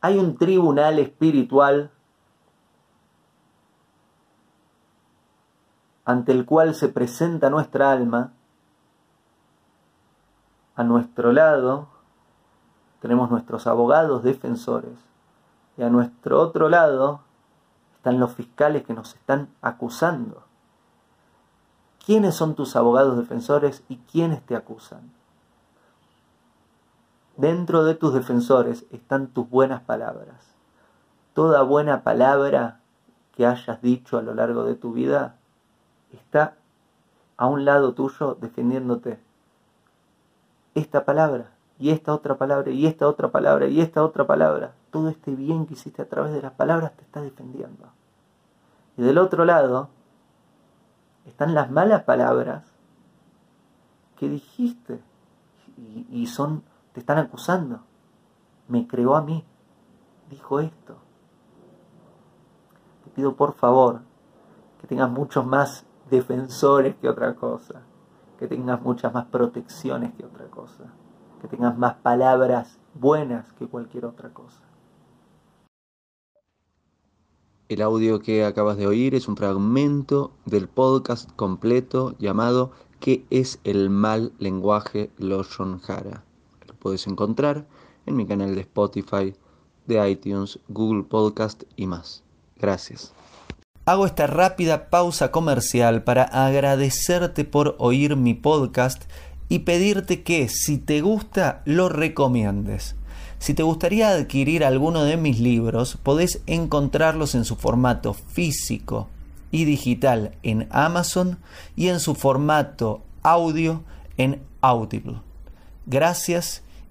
Hay un tribunal espiritual ante el cual se presenta nuestra alma. A nuestro lado tenemos nuestros abogados defensores y a nuestro otro lado están los fiscales que nos están acusando. ¿Quiénes son tus abogados defensores y quiénes te acusan? Dentro de tus defensores están tus buenas palabras. Toda buena palabra que hayas dicho a lo largo de tu vida está a un lado tuyo defendiéndote. Esta palabra y esta otra palabra y esta otra palabra y esta otra palabra. Todo este bien que hiciste a través de las palabras te está defendiendo. Y del otro lado están las malas palabras que dijiste y, son te están acusando. Me creó a mí. Dijo esto. Te pido por favor que tengas muchos más defensores que otra cosa. Que tengas muchas más protecciones que otra cosa. Que tengas más palabras buenas que cualquier otra cosa. El audio que acabas de oír es un fragmento del podcast completo llamado ¿Qué es el mal lenguaje Loshon Hara? Puedes encontrar en mi canal de Spotify, de iTunes, Google Podcast y más. Gracias. Hago esta rápida pausa comercial para agradecerte por oír mi podcast y pedirte que si te gusta lo recomiendes. Si te gustaría adquirir alguno de mis libros, podés encontrarlos en su formato físico y digital en Amazon y en su formato audio en Audible. Gracias